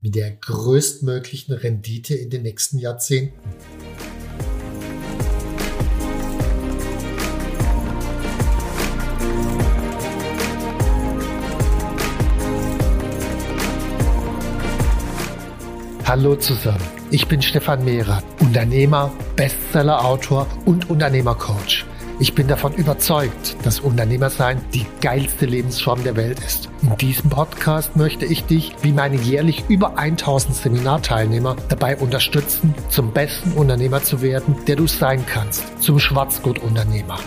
mit der größtmöglichen Rendite in den nächsten Jahrzehnten. Hallo zusammen, ich bin Stefan Mehrer, Unternehmer, Bestsellerautor und Unternehmercoach. Ich bin davon überzeugt, dass Unternehmersein die geilste Lebensform der Welt ist. In diesem Podcast möchte ich dich, wie meine jährlich über 1000 Seminarteilnehmer, dabei unterstützen, zum besten Unternehmer zu werden, der du sein kannst, zum Schwarzgurt-Unternehmer.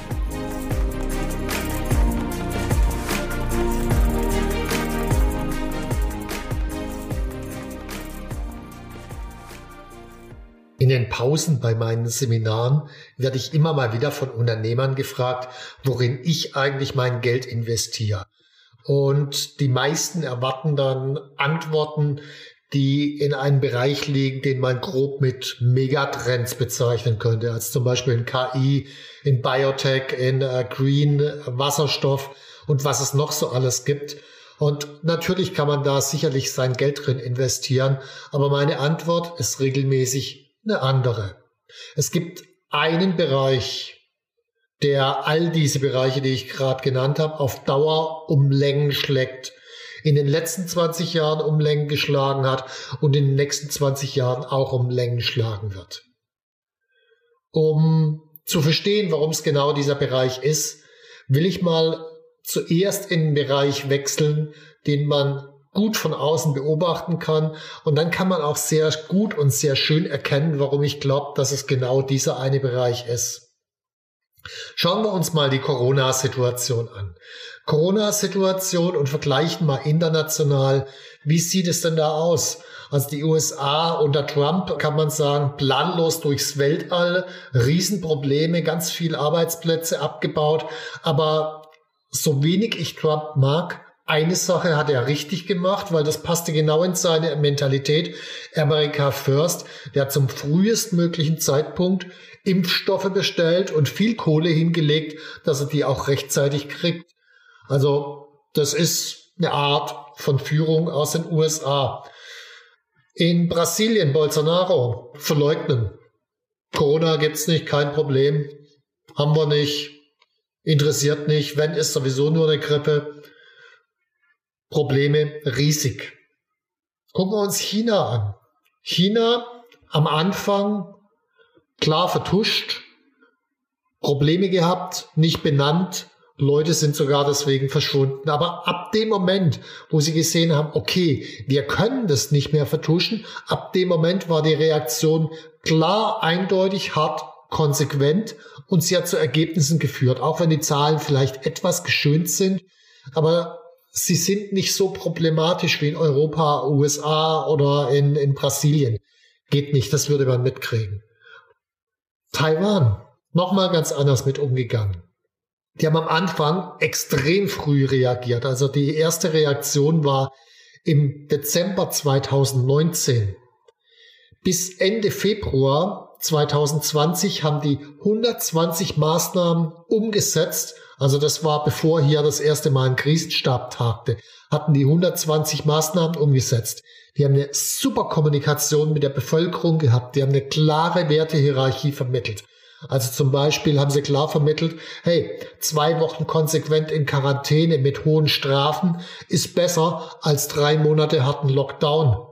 Pausen bei meinen Seminaren werde ich immer mal wieder von Unternehmern gefragt, worin ich eigentlich mein Geld investiere. Und die meisten erwarten dann Antworten, die in einem Bereich liegen, den man grob mit Megatrends bezeichnen könnte, als zum Beispiel in KI, in Biotech, in äh, Green, Wasserstoff und was es noch so alles gibt. Und natürlich kann man da sicherlich sein Geld drin investieren, aber meine Antwort ist regelmäßig eine andere. Es gibt einen Bereich, der all diese Bereiche, die ich gerade genannt habe, auf Dauer um Längen schlägt, in den letzten 20 Jahren um Längen geschlagen hat und in den nächsten 20 Jahren auch um Längen schlagen wird. Um zu verstehen, warum es genau dieser Bereich ist, will ich mal zuerst in den Bereich wechseln, den man gut von außen beobachten kann. Und dann kann man auch sehr gut und sehr schön erkennen, warum ich glaube, dass es genau dieser eine Bereich ist. Schauen wir uns mal die Corona-Situation an. Corona-Situation und vergleichen mal international. Wie sieht es denn da aus? Also die USA unter Trump kann man sagen, planlos durchs Weltall, Riesenprobleme, ganz viel Arbeitsplätze abgebaut. Aber so wenig ich Trump mag, eine Sache hat er richtig gemacht, weil das passte genau in seine Mentalität. America First, der hat zum frühestmöglichen Zeitpunkt Impfstoffe bestellt und viel Kohle hingelegt, dass er die auch rechtzeitig kriegt. Also das ist eine Art von Führung aus den USA. In Brasilien, Bolsonaro, verleugnen. Corona gibt's nicht, kein Problem. Haben wir nicht. Interessiert nicht. Wenn, ist sowieso nur eine Grippe. Probleme riesig. Gucken wir uns China an. China am Anfang klar vertuscht, Probleme gehabt, nicht benannt, Leute sind sogar deswegen verschwunden. Aber ab dem Moment, wo sie gesehen haben, okay, wir können das nicht mehr vertuschen, ab dem Moment war die Reaktion klar, eindeutig, hart, konsequent und sie hat zu Ergebnissen geführt, auch wenn die Zahlen vielleicht etwas geschönt sind. Aber sie sind nicht so problematisch wie in Europa, USA oder in, in Brasilien. Geht nicht, das würde man mitkriegen. Taiwan, nochmal ganz anders mit umgegangen. Die haben am Anfang extrem früh reagiert. Also die erste Reaktion war im Dezember 2019. Bis Ende Februar 2020 haben die 120 Maßnahmen umgesetzt also das war, bevor hier das erste Mal ein Krisenstab tagte, hatten die 120 Maßnahmen umgesetzt. Die haben eine super Kommunikation mit der Bevölkerung gehabt. Die haben eine klare Wertehierarchie vermittelt. Also zum Beispiel haben sie klar vermittelt, hey, zwei Wochen konsequent in Quarantäne mit hohen Strafen ist besser als drei Monate harten Lockdown.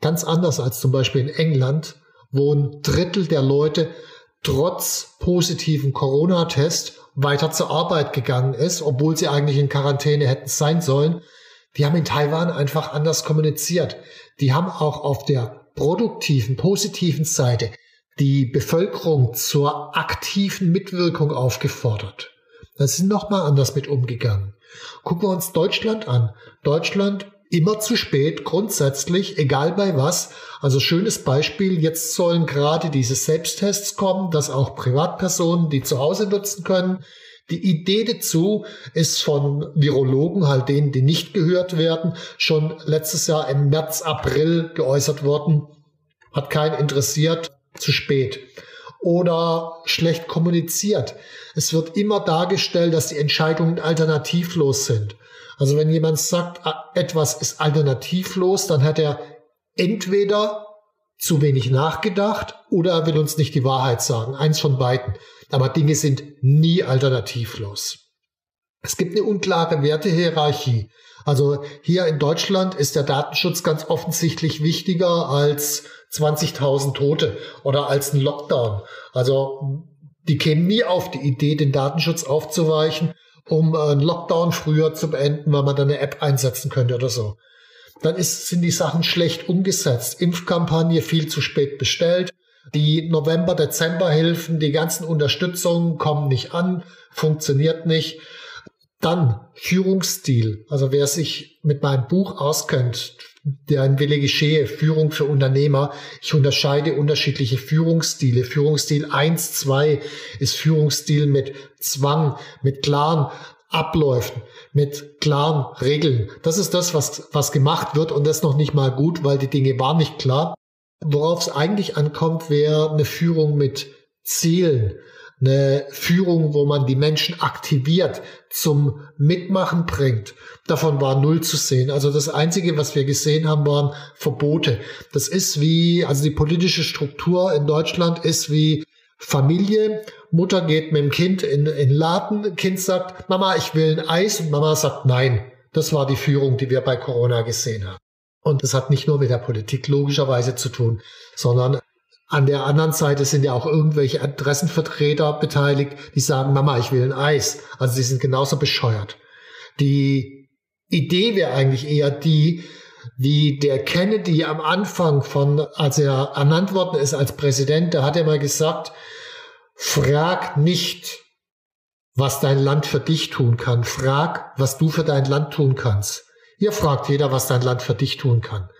Ganz anders als zum Beispiel in England, wo ein Drittel der Leute trotz positiven Corona-Test weiter zur Arbeit gegangen ist, obwohl sie eigentlich in Quarantäne hätten sein sollen. Die haben in Taiwan einfach anders kommuniziert. Die haben auch auf der produktiven, positiven Seite die Bevölkerung zur aktiven Mitwirkung aufgefordert. Da sind nochmal anders mit umgegangen. Gucken wir uns Deutschland an. Deutschland immer zu spät, grundsätzlich, egal bei was. Also schönes Beispiel, jetzt sollen gerade diese Selbsttests kommen, dass auch Privatpersonen die zu Hause nutzen können. Die Idee dazu ist von Virologen, halt denen, die nicht gehört werden, schon letztes Jahr im März, April geäußert worden. Hat keinen interessiert, zu spät. Oder schlecht kommuniziert. Es wird immer dargestellt, dass die Entscheidungen alternativlos sind. Also wenn jemand sagt, ah, etwas ist alternativlos, dann hat er entweder zu wenig nachgedacht oder er will uns nicht die Wahrheit sagen. Eins von beiden. Aber Dinge sind nie alternativlos. Es gibt eine unklare Wertehierarchie. Also hier in Deutschland ist der Datenschutz ganz offensichtlich wichtiger als 20.000 Tote oder als ein Lockdown. Also die kämen nie auf die Idee, den Datenschutz aufzuweichen, um einen Lockdown früher zu beenden, weil man dann eine App einsetzen könnte oder so. Dann ist, sind die Sachen schlecht umgesetzt. Impfkampagne viel zu spät bestellt. Die November-Dezember-Hilfen, die ganzen Unterstützungen kommen nicht an, funktioniert nicht. Dann Führungsstil. Also wer sich mit meinem Buch auskennt, der ein Wille geschehe, Führung für Unternehmer. Ich unterscheide unterschiedliche Führungsstile. Führungsstil 1, 2 ist Führungsstil mit Zwang, mit klaren Abläufen, mit klaren Regeln. Das ist das, was, was gemacht wird und das noch nicht mal gut, weil die Dinge waren nicht klar. Worauf es eigentlich ankommt, wäre eine Führung mit Zielen, eine Führung, wo man die Menschen aktiviert, zum Mitmachen bringt. Davon war null zu sehen. Also das Einzige, was wir gesehen haben, waren Verbote. Das ist wie, also die politische Struktur in Deutschland ist wie Familie. Mutter geht mit dem Kind in, in Laden. Kind sagt, Mama, ich will ein Eis. Und Mama sagt nein. Das war die Führung, die wir bei Corona gesehen haben. Und das hat nicht nur mit der Politik logischerweise zu tun, sondern an der anderen Seite sind ja auch irgendwelche Adressenvertreter beteiligt, die sagen, Mama, ich will ein Eis. Also sie sind genauso bescheuert. Die Idee wäre eigentlich eher die, wie der Kennedy am Anfang von, als er ernannt worden ist als Präsident, da hat er mal gesagt, frag nicht, was dein Land für dich tun kann. Frag, was du für dein Land tun kannst. Hier fragt jeder, was dein Land für dich tun kann.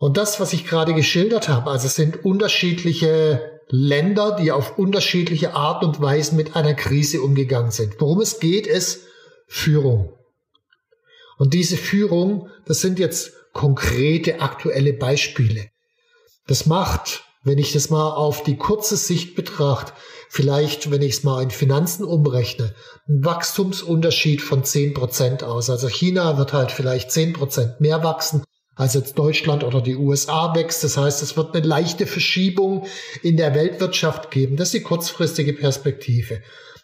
Und das, was ich gerade geschildert habe, also es sind unterschiedliche Länder, die auf unterschiedliche Art und Weise mit einer Krise umgegangen sind. Worum es geht, ist Führung. Und diese Führung, das sind jetzt konkrete aktuelle Beispiele. Das macht, wenn ich das mal auf die kurze Sicht betrachte, vielleicht, wenn ich es mal in Finanzen umrechne, einen Wachstumsunterschied von zehn Prozent aus. Also China wird halt vielleicht zehn Prozent mehr wachsen als jetzt Deutschland oder die USA wächst. Das heißt, es wird eine leichte Verschiebung in der Weltwirtschaft geben. Das ist die kurzfristige Perspektive.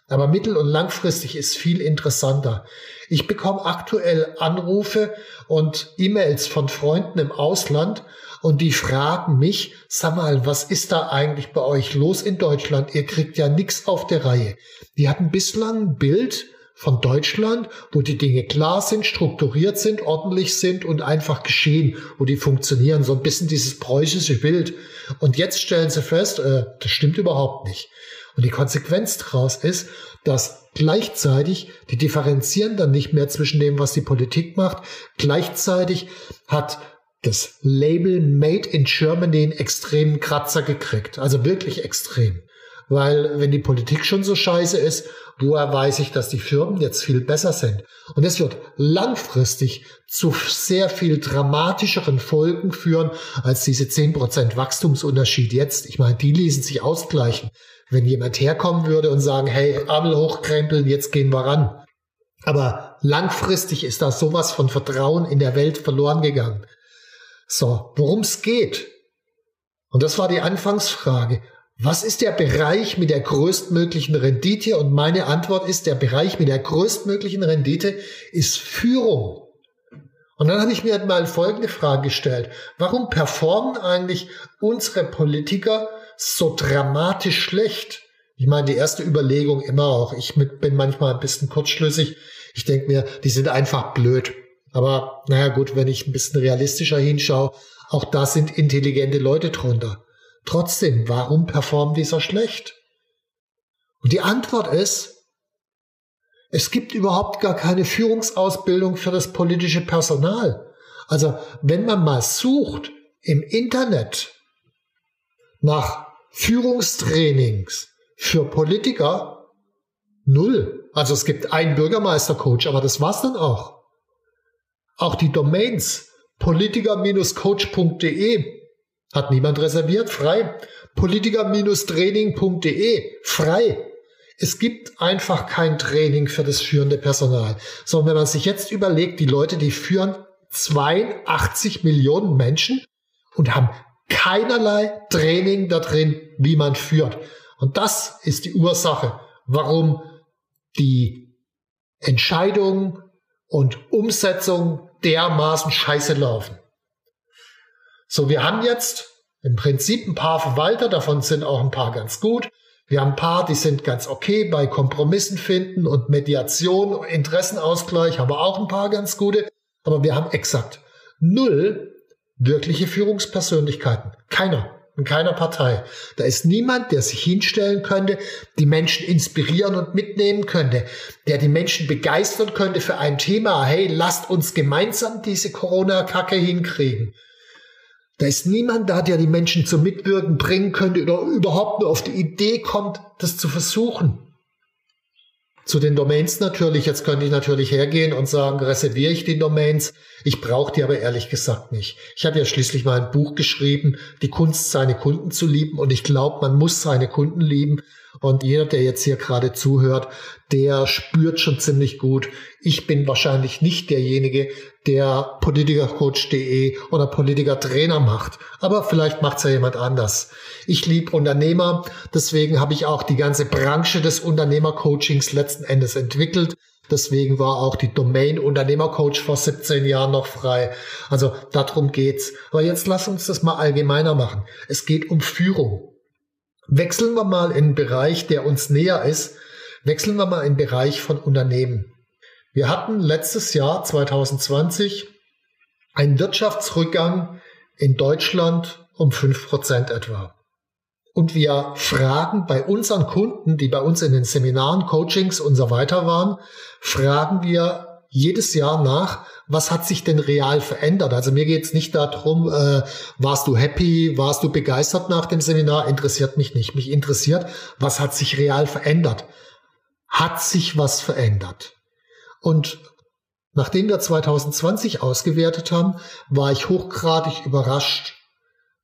Aber mittel- und langfristig ist viel interessanter. Ich bekomme aktuell Anrufe und E-Mails von Freunden im Ausland und die fragen mich, sag mal, was ist da eigentlich bei euch los in Deutschland? Ihr kriegt ja nichts auf der Reihe. Die hatten bislang ein Bild von Deutschland, wo die Dinge klar sind, strukturiert sind, ordentlich sind und einfach geschehen, wo die funktionieren. So ein bisschen dieses preußische Bild. Und jetzt stellen sie fest, äh, das stimmt überhaupt nicht. Und die Konsequenz daraus ist, dass gleichzeitig, die differenzieren dann nicht mehr zwischen dem, was die Politik macht, gleichzeitig hat das Label Made in Germany einen extremen Kratzer gekriegt. Also wirklich extrem. Weil wenn die Politik schon so scheiße ist Woher weiß ich, dass die Firmen jetzt viel besser sind? Und es wird langfristig zu sehr viel dramatischeren Folgen führen als diese 10% Wachstumsunterschied jetzt. Ich meine, die ließen sich ausgleichen. Wenn jemand herkommen würde und sagen, hey, Ärmel hochkrempeln, jetzt gehen wir ran. Aber langfristig ist da sowas von Vertrauen in der Welt verloren gegangen. So, worum es geht. Und das war die Anfangsfrage was ist der Bereich mit der größtmöglichen Rendite? Und meine Antwort ist, der Bereich mit der größtmöglichen Rendite ist Führung. Und dann habe ich mir mal folgende Frage gestellt. Warum performen eigentlich unsere Politiker so dramatisch schlecht? Ich meine, die erste Überlegung immer auch, ich bin manchmal ein bisschen kurzschlüssig. Ich denke mir, die sind einfach blöd. Aber naja gut, wenn ich ein bisschen realistischer hinschaue, auch da sind intelligente Leute drunter. Trotzdem, warum performt dieser schlecht? Und die Antwort ist, Es gibt überhaupt gar keine Führungsausbildung für das politische Personal. Also wenn man mal sucht im Internet nach Führungstrainings für Politiker, null. Also es gibt einen Bürgermeistercoach, aber das war's dann auch. Auch die Domains politiker-coach.de hat niemand reserviert, frei. Politiker-training.de, frei. Es gibt einfach kein Training für das führende Personal. Sondern wenn man sich jetzt überlegt, die Leute, die führen 82 Millionen Menschen und haben keinerlei Training da drin, wie man führt. Und das ist die Ursache, warum die Entscheidung und Umsetzung dermaßen scheiße laufen. So, wir haben jetzt im Prinzip ein paar Verwalter, davon sind auch ein paar ganz gut. Wir haben ein paar, die sind ganz okay bei Kompromissen finden und Mediation, Interessenausgleich, aber auch ein paar ganz gute. Aber wir haben exakt null wirkliche Führungspersönlichkeiten. Keiner. In keiner Partei. Da ist niemand, der sich hinstellen könnte, die Menschen inspirieren und mitnehmen könnte, der die Menschen begeistern könnte für ein Thema. Hey, lasst uns gemeinsam diese Corona-Kacke hinkriegen. Da ist niemand da, der die Menschen zum Mitwirken bringen könnte oder überhaupt nur auf die Idee kommt, das zu versuchen. Zu den Domains natürlich, jetzt könnte ich natürlich hergehen und sagen, reserviere ich die Domains. Ich brauche die aber ehrlich gesagt nicht. Ich habe ja schließlich mal ein Buch geschrieben, die Kunst, seine Kunden zu lieben. Und ich glaube, man muss seine Kunden lieben. Und jeder, der jetzt hier gerade zuhört, der spürt schon ziemlich gut, ich bin wahrscheinlich nicht derjenige, der Politikercoach.de oder Politikertrainer macht. Aber vielleicht macht es ja jemand anders. Ich liebe Unternehmer, deswegen habe ich auch die ganze Branche des Unternehmercoachings letzten Endes entwickelt. Deswegen war auch die Domain Unternehmercoach vor 17 Jahren noch frei. Also darum geht's. Aber jetzt lass uns das mal allgemeiner machen. Es geht um Führung. Wechseln wir mal in einen Bereich, der uns näher ist. Wechseln wir mal in den Bereich von Unternehmen. Wir hatten letztes Jahr 2020 einen Wirtschaftsrückgang in Deutschland um fünf Prozent etwa. Und wir fragen bei unseren Kunden, die bei uns in den Seminaren, Coachings und so weiter waren, fragen wir jedes Jahr nach, was hat sich denn real verändert? Also mir geht es nicht darum, äh, warst du happy, warst du begeistert nach dem Seminar, interessiert mich nicht. Mich interessiert, was hat sich real verändert? Hat sich was verändert? Und nachdem wir 2020 ausgewertet haben, war ich hochgradig überrascht.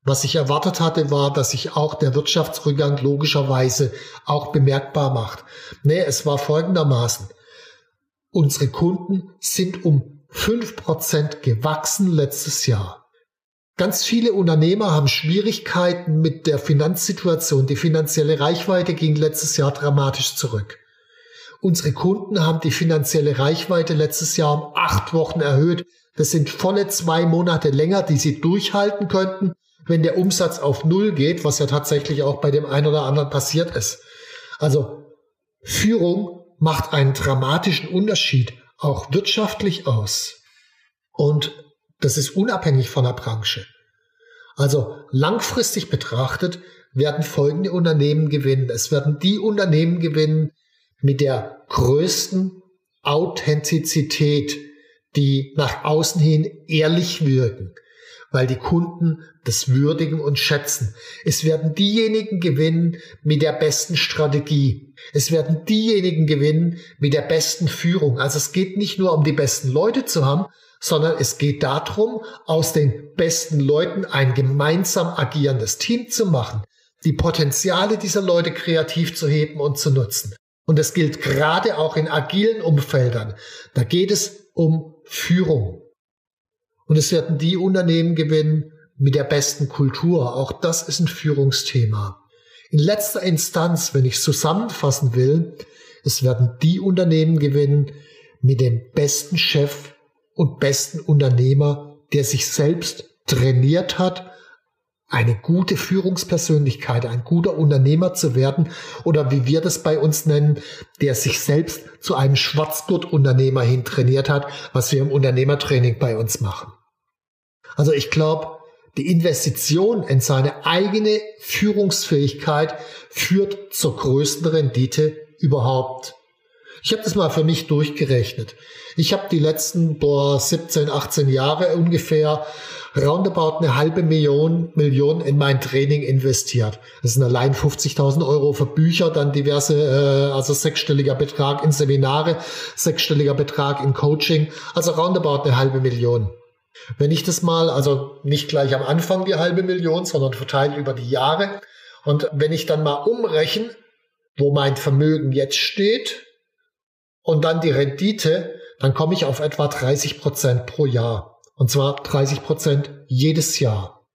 Was ich erwartet hatte, war, dass sich auch der Wirtschaftsrückgang logischerweise auch bemerkbar macht. Nee, es war folgendermaßen. Unsere Kunden sind um fünf Prozent gewachsen letztes Jahr. Ganz viele Unternehmer haben Schwierigkeiten mit der Finanzsituation. Die finanzielle Reichweite ging letztes Jahr dramatisch zurück. Unsere Kunden haben die finanzielle Reichweite letztes Jahr um acht Wochen erhöht. Das sind volle zwei Monate länger, die sie durchhalten könnten, wenn der Umsatz auf Null geht, was ja tatsächlich auch bei dem einen oder anderen passiert ist. Also Führung macht einen dramatischen Unterschied, auch wirtschaftlich aus. Und das ist unabhängig von der Branche. Also langfristig betrachtet werden folgende Unternehmen gewinnen. Es werden die Unternehmen gewinnen, mit der größten Authentizität, die nach außen hin ehrlich wirken, weil die Kunden das würdigen und schätzen. Es werden diejenigen gewinnen mit der besten Strategie. Es werden diejenigen gewinnen mit der besten Führung. Also es geht nicht nur um die besten Leute zu haben, sondern es geht darum, aus den besten Leuten ein gemeinsam agierendes Team zu machen, die Potenziale dieser Leute kreativ zu heben und zu nutzen. Und das gilt gerade auch in agilen Umfeldern. Da geht es um Führung. Und es werden die Unternehmen gewinnen mit der besten Kultur. Auch das ist ein Führungsthema. In letzter Instanz, wenn ich zusammenfassen will, es werden die Unternehmen gewinnen mit dem besten Chef und besten Unternehmer, der sich selbst trainiert hat eine gute Führungspersönlichkeit, ein guter Unternehmer zu werden oder wie wir das bei uns nennen, der sich selbst zu einem Schwarzgurt-Unternehmer hin trainiert hat, was wir im Unternehmertraining bei uns machen. Also ich glaube, die Investition in seine eigene Führungsfähigkeit führt zur größten Rendite überhaupt. Ich habe das mal für mich durchgerechnet. Ich habe die letzten boah, 17, 18 Jahre ungefähr roundabout eine halbe Million, Million in mein Training investiert. Das sind allein 50.000 Euro für Bücher, dann diverse, äh, also sechsstelliger Betrag in Seminare, sechsstelliger Betrag in Coaching, also roundabout eine halbe Million. Wenn ich das mal, also nicht gleich am Anfang die halbe Million, sondern verteilt über die Jahre, und wenn ich dann mal umrechne, wo mein Vermögen jetzt steht und dann die Rendite, dann komme ich auf etwa 30 Prozent pro Jahr. Und zwar 30 Prozent jedes Jahr.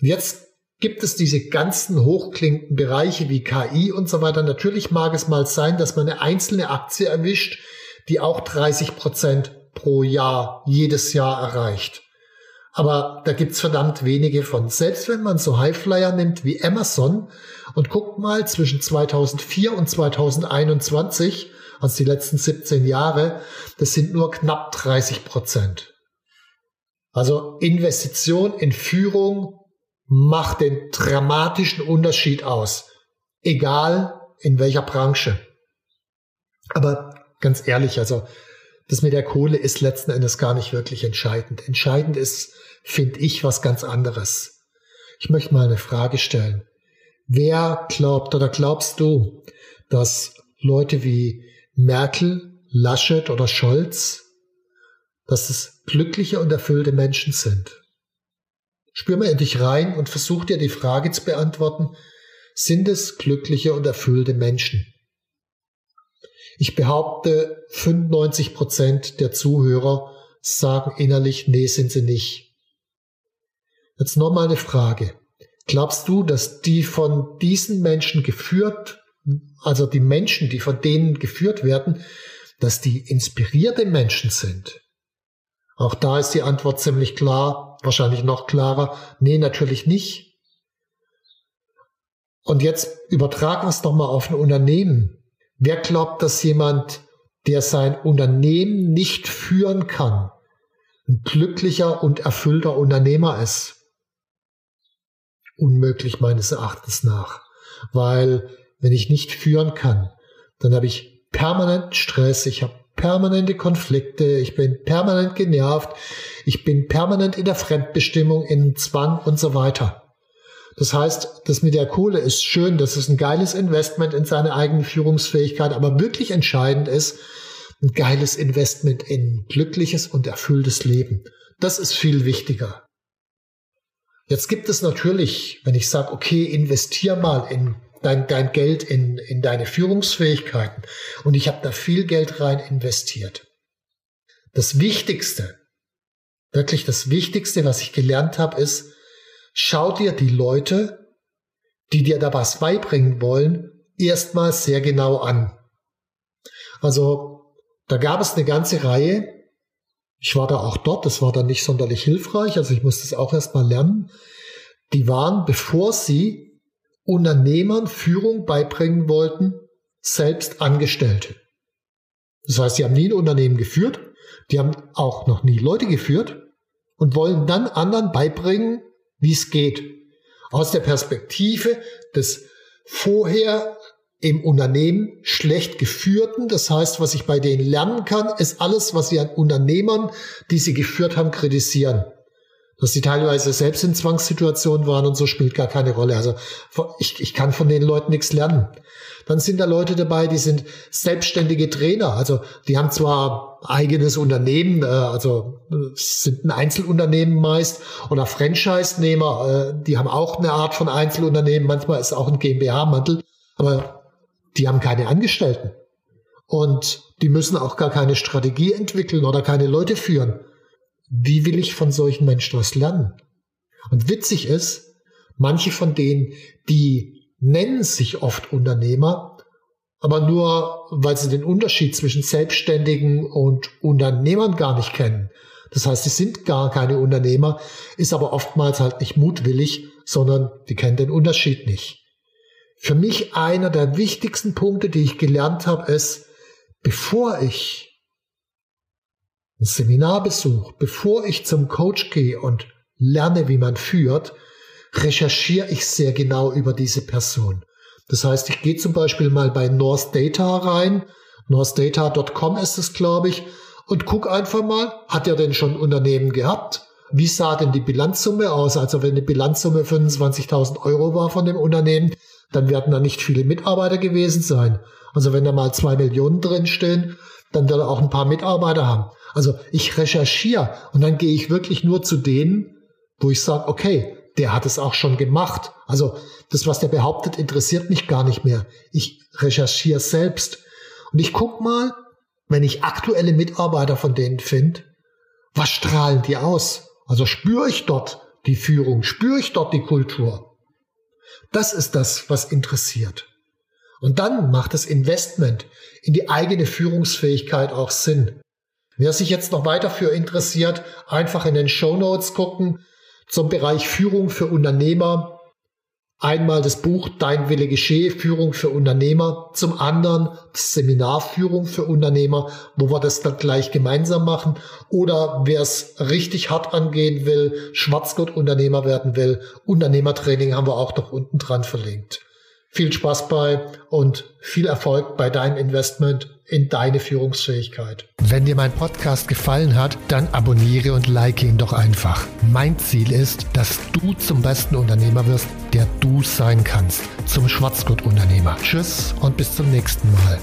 Und jetzt gibt es diese ganzen hochklingenden Bereiche wie KI und so weiter. Natürlich mag es mal sein, dass man eine einzelne Aktie erwischt, die auch 30 Prozent pro Jahr jedes Jahr erreicht. Aber da gibt's verdammt wenige von. Selbst wenn man so Highflyer nimmt wie Amazon und guckt mal zwischen 2004 und 2021, also die letzten 17 Jahre, das sind nur knapp 30 Prozent. Also Investition in Führung macht den dramatischen Unterschied aus. Egal in welcher Branche. Aber ganz ehrlich, also das mit der Kohle ist letzten Endes gar nicht wirklich entscheidend. Entscheidend ist, finde ich, was ganz anderes. Ich möchte mal eine Frage stellen. Wer glaubt oder glaubst du, dass Leute wie Merkel, Laschet oder Scholz, dass es glückliche und erfüllte Menschen sind? Spür mal in dich rein und versuch dir die Frage zu beantworten, sind es glückliche und erfüllte Menschen? Ich behaupte, 95 Prozent der Zuhörer sagen innerlich, nee, sind sie nicht. Jetzt nochmal eine Frage. Glaubst du, dass die von diesen Menschen geführt, also die Menschen, die von denen geführt werden, dass die inspirierte Menschen sind? Auch da ist die Antwort ziemlich klar, wahrscheinlich noch klarer. Nee, natürlich nicht. Und jetzt übertragen wir es doch mal auf ein Unternehmen. Wer glaubt, dass jemand, der sein Unternehmen nicht führen kann, ein glücklicher und erfüllter Unternehmer ist? Unmöglich meines Erachtens nach. Weil wenn ich nicht führen kann, dann habe ich permanent Stress, ich habe permanente Konflikte, ich bin permanent genervt, ich bin permanent in der Fremdbestimmung, in Zwang und so weiter. Das heißt, das mit der Kohle ist schön, das ist ein geiles Investment in seine eigene Führungsfähigkeit, aber wirklich entscheidend ist ein geiles Investment in glückliches und erfülltes Leben. Das ist viel wichtiger. Jetzt gibt es natürlich, wenn ich sage, okay, investier mal in dein, dein Geld in, in deine Führungsfähigkeiten und ich habe da viel Geld rein investiert. Das Wichtigste, wirklich das Wichtigste, was ich gelernt habe, ist, schau dir die Leute, die dir da was beibringen wollen, erstmal sehr genau an. Also da gab es eine ganze Reihe. Ich war da auch dort, das war dann nicht sonderlich hilfreich, also ich musste es auch erstmal lernen. Die waren, bevor sie Unternehmern Führung beibringen wollten, selbst Angestellte. Das heißt, sie haben nie ein Unternehmen geführt, die haben auch noch nie Leute geführt und wollen dann anderen beibringen, wie es geht. Aus der Perspektive des vorher im Unternehmen schlecht geführten. Das heißt, was ich bei denen lernen kann, ist alles, was sie an Unternehmern, die sie geführt haben, kritisieren. Dass sie teilweise selbst in Zwangssituationen waren und so spielt gar keine Rolle. Also ich, ich kann von den Leuten nichts lernen. Dann sind da Leute dabei, die sind selbstständige Trainer. Also die haben zwar eigenes Unternehmen, äh, also sind ein Einzelunternehmen meist oder Franchise-Nehmer, äh, die haben auch eine Art von Einzelunternehmen. Manchmal ist auch ein GmbH-Mantel, aber die haben keine Angestellten. Und die müssen auch gar keine Strategie entwickeln oder keine Leute führen. Wie will ich von solchen Menschen was lernen? Und witzig ist, manche von denen, die nennen sich oft Unternehmer, aber nur, weil sie den Unterschied zwischen Selbstständigen und Unternehmern gar nicht kennen. Das heißt, sie sind gar keine Unternehmer, ist aber oftmals halt nicht mutwillig, sondern die kennen den Unterschied nicht. Für mich einer der wichtigsten Punkte, die ich gelernt habe, ist, bevor ich ein Seminar bevor ich zum Coach gehe und lerne, wie man führt, recherchiere ich sehr genau über diese Person. Das heißt, ich gehe zum Beispiel mal bei North Data rein, northdata.com ist es, glaube ich, und guck einfach mal, hat er denn schon Unternehmen gehabt? Wie sah denn die Bilanzsumme aus? Also wenn die Bilanzsumme 25.000 Euro war von dem Unternehmen, dann werden da nicht viele Mitarbeiter gewesen sein. Also wenn da mal zwei Millionen drinstehen, dann wird er auch ein paar Mitarbeiter haben. Also ich recherchiere und dann gehe ich wirklich nur zu denen, wo ich sage, okay, der hat es auch schon gemacht. Also das, was der behauptet, interessiert mich gar nicht mehr. Ich recherchiere selbst. Und ich guck mal, wenn ich aktuelle Mitarbeiter von denen finde, was strahlen die aus? Also spüre ich dort die Führung, spüre ich dort die Kultur. Das ist das, was interessiert. Und dann macht das Investment in die eigene Führungsfähigkeit auch Sinn. Wer sich jetzt noch weiter für interessiert, einfach in den Show Notes gucken zum Bereich Führung für Unternehmer. Einmal das Buch Dein Wille geschehe, Führung für Unternehmer. Zum anderen das Seminar Führung für Unternehmer, wo wir das dann gleich gemeinsam machen. Oder wer es richtig hart angehen will, Schwarzgurt-Unternehmer werden will, Unternehmertraining haben wir auch noch unten dran verlinkt. Viel Spaß bei und viel Erfolg bei deinem Investment in deine Führungsfähigkeit. Wenn dir mein Podcast gefallen hat, dann abonniere und like ihn doch einfach. Mein Ziel ist, dass du zum besten Unternehmer wirst, der du sein kannst. Zum Schwarzgurt-Unternehmer. Tschüss und bis zum nächsten Mal.